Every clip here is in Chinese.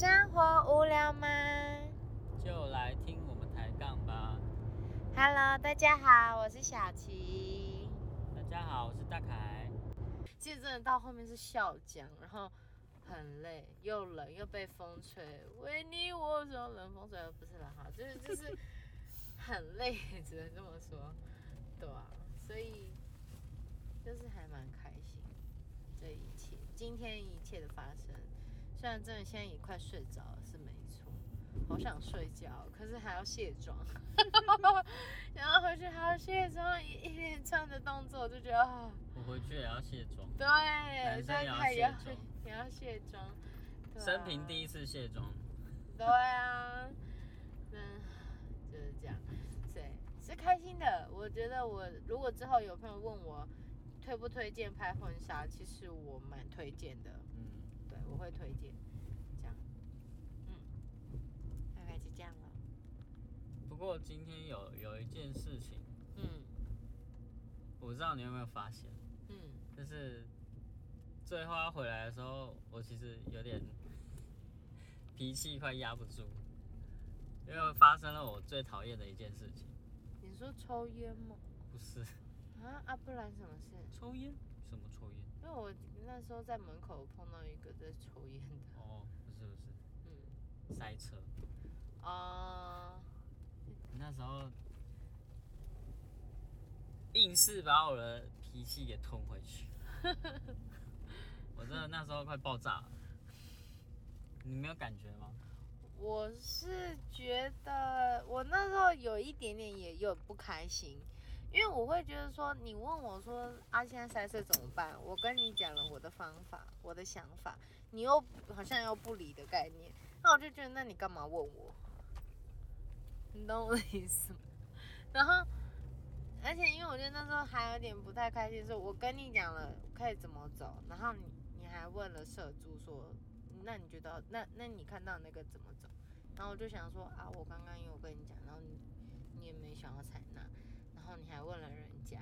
生活无聊吗就来听我们抬杠吧。？Hello，大家好，我是小琪。大家好，我是大凯。其实真的到后面是笑僵，然后很累，又冷又被风吹，为你我说冷风吹，不是了哈，就是就是很累，只能这么说，对啊，所以就是还蛮开心，这一切，今天一切的发生，虽然真的现在也快睡着了，是没错，好想睡觉，可是还要卸妆，然后回去还要卸妆，一一连串的动作，我就觉得啊。我回去也要卸妆，对，生再也要也要卸妆。也要卸妆，啊。生平第一次卸妆。对啊，嗯，就是这样，对，是开心的。我觉得我如果之后有朋友问我推不推荐拍婚纱，其实我蛮推荐的，我会推荐，这样，嗯，大概就这样了，不过今天有有一件事情，嗯。我不知道你有没有发现，嗯，就是最后要回来的时候，我其实有点 脾气快压不住，因为发生了我最讨厌的一件事情，你说抽烟吗？不是。啊？啊，不然什么事？抽烟，什么抽烟？因为我那时候在门口碰到一个在抽烟的，哦，不是不是，嗯。塞车。啊、那时候硬是把我的脾气给吞回去，我真的那时候快爆炸了。你没有感觉吗？我是觉得我那时候有一点点也有不开心，因为我会觉得说，你问我说啊，现在塞车怎么办？我跟你讲了我的方法，我的想法，你又好像又不理的概念，那我就觉得，那你干嘛问我？你懂我的意思吗？然后，而且因为我觉得那时候还有点不太开心，是我跟你讲了可以怎么走，然后你你还问了社助说，那你觉得那那你看到那个怎么走？然后我就想说啊，我刚刚也有跟你讲，然后你你也没想要采纳，后你还问了人家，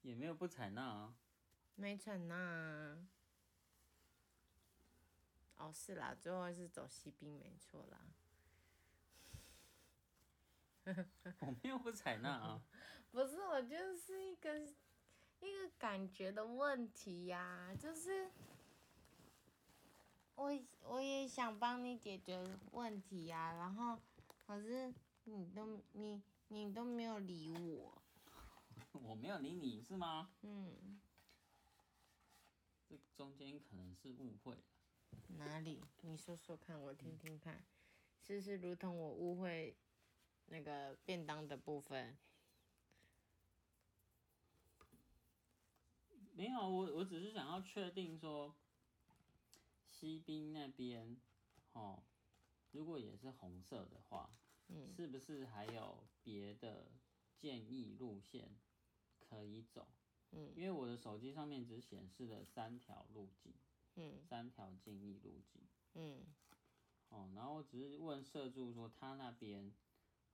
也没有不采纳啊。没采纳啊。哦，是啦，最后是走西滨，没错啦。我没有不采纳啊。不是，我就是一个一个感觉的问题呀、就是我我也想帮你解决问题呀、然后可是你都你你都没有理我，我没有理你是吗？嗯，这中间可能是误会。哪里？你说说看，我听听看，是不是如同我误会那个便当的部分？没有，我我只是想要确定说，西滨那边，哦，如果也是红色的话，嗯是不是还有别的建议路线可以走？嗯因为我的手机上面只显示了三条路径，嗯三条建议路径。嗯哦，然后我只是问社助说他那边，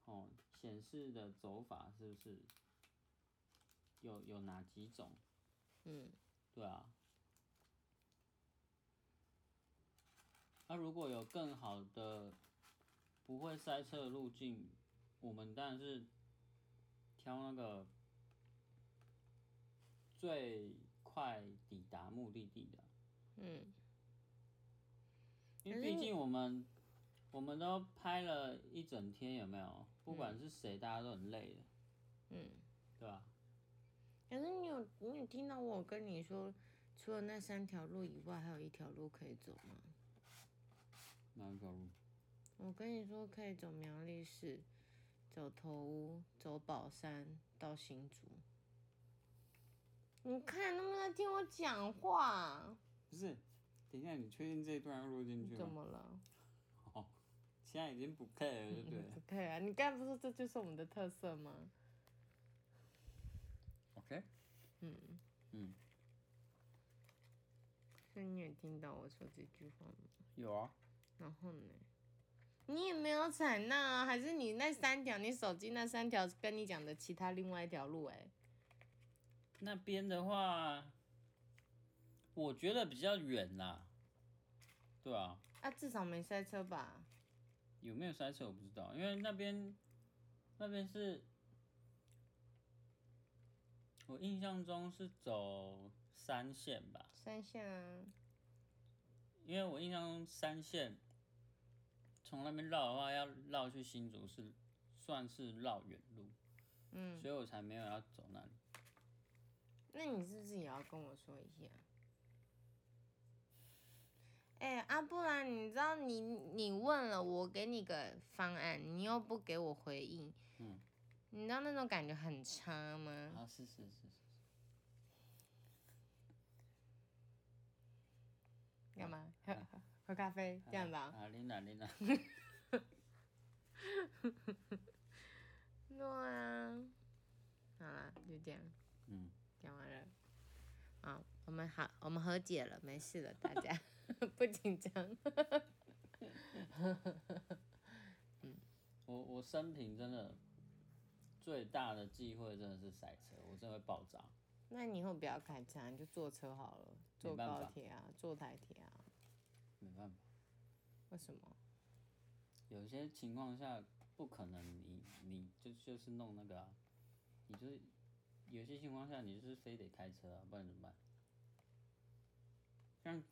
哦，显示的走法是不是有有哪几种？嗯，对啊。那、如果有更好的不会塞车的路径，我们当然是挑那个最快抵达目的地的。嗯因为毕竟我们我们都拍了一整天，有没有？不管是谁，大家都很累的，嗯。对吧？可是你有你有听到我跟你说，除了那三条路以外，还有一条路可以走吗？哪一条路？我跟你说可以走苗栗市，走头屋，走宝山到新竹。你看能不能听我讲话？不是，等一下，你确定这一段要录进去怎？么了？哦，现在已经不 care 了，对不对 不可以啊！你刚才不是说这就是我们的特色吗？？OK，嗯，嗯，所以你也听到我说这句话吗？有啊，然后呢？你也没有采纳啊，还是你那三条，你手机那三条跟你讲的其他另外一条路、哎，那边的话，我觉得比较远啦。对啊，啊至少没塞车吧？有没有塞车我不知道，因为那边那边是，我印象中是走三线吧，三线啊，因为我印象中三线从那边绕的话，要绕去新竹是算是绕远路，嗯，所以我才没有要走那里。那你是不是也要跟我说一下？哎、啊，不然你知道你你问了我给你个方案，你又不给我回应，嗯，你知道那种感觉很差吗？啊，是是是是，干嘛？喝喝喝咖啡这样吧啊？啊，琳达琳达，对啊，好啦，就这样嗯，讲完了。好，我们好，我们和解了，没事了，大家 不紧张。我我生平真的最大的忌讳真的是塞车，我真的会爆炸。那你以后不要开车啊，你就坐车好了，坐高铁啊，坐台铁啊。没办法，为什么？有些情况下不可能你，你就就是弄那个啊，你就是有些情况下你就是非得开车啊，不然怎么办？像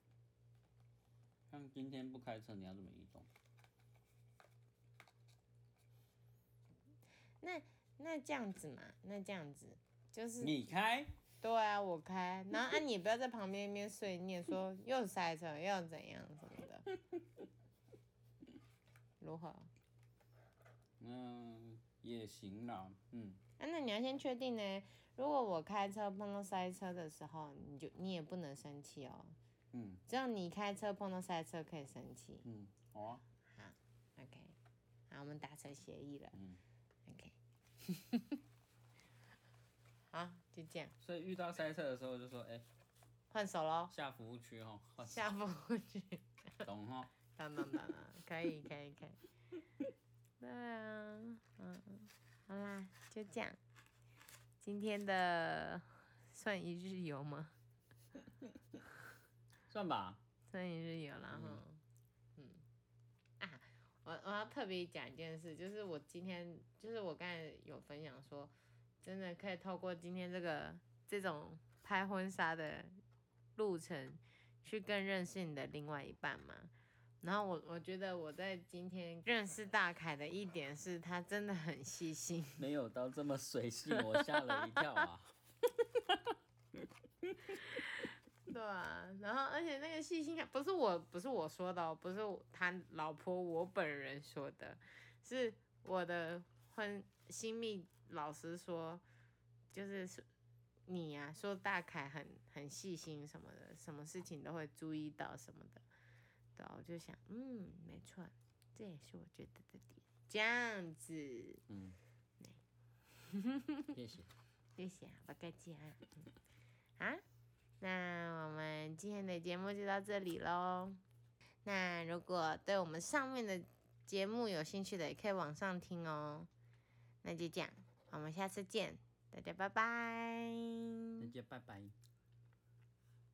像今天不开车，你要怎么移动？那那这样子嘛，那这样子就是你开？对啊，我开，然后啊，你不要在旁边一边碎念说又塞车又怎样什么的，如何？啊，嗯，也行啦，嗯，那你要先确定呢。如果我开车碰到塞车的时候，你就你也不能生气哦。嗯只有你开车碰到塞车可以生气。嗯，好啊，好 OK，好，我们达成协议了。嗯，OK，好，就这样，所以遇到塞车的时候就说，哎、换手喽，下服务区哦，换下服务区。懂哈？当当当当，可以可以可以。对啊，嗯，好啦，就这样。今天的算一日游吗？算吧，算一日游了哈。嗯。啊，我我要特别讲一件事，就是我今天，就是我刚才有分享说，真的可以透过今天这个这种拍婚纱的路程，去更认识你的另外一半吗。然后我我觉得我在今天认识大凯的一点是他真的很细心，没有到这么随性，我吓了一跳啊。对啊，然后而且那个细心感不是我不是我说的哦，不是他老婆我本人说的，是我的婚新密老实说，就是你呀、说大凯很很细心什么的，什么事情都会注意到什么的，对啊、我就想，嗯，没错，这也是我觉得的点，这样子，嗯，谢谢。谢谢啊，不客气啊。嗯啊，那我们今天的节目就到这里喽。那如果对我们上面的节目有兴趣的，也可以往上听哦。那就这样，我们下次见，大家拜拜。大家拜拜。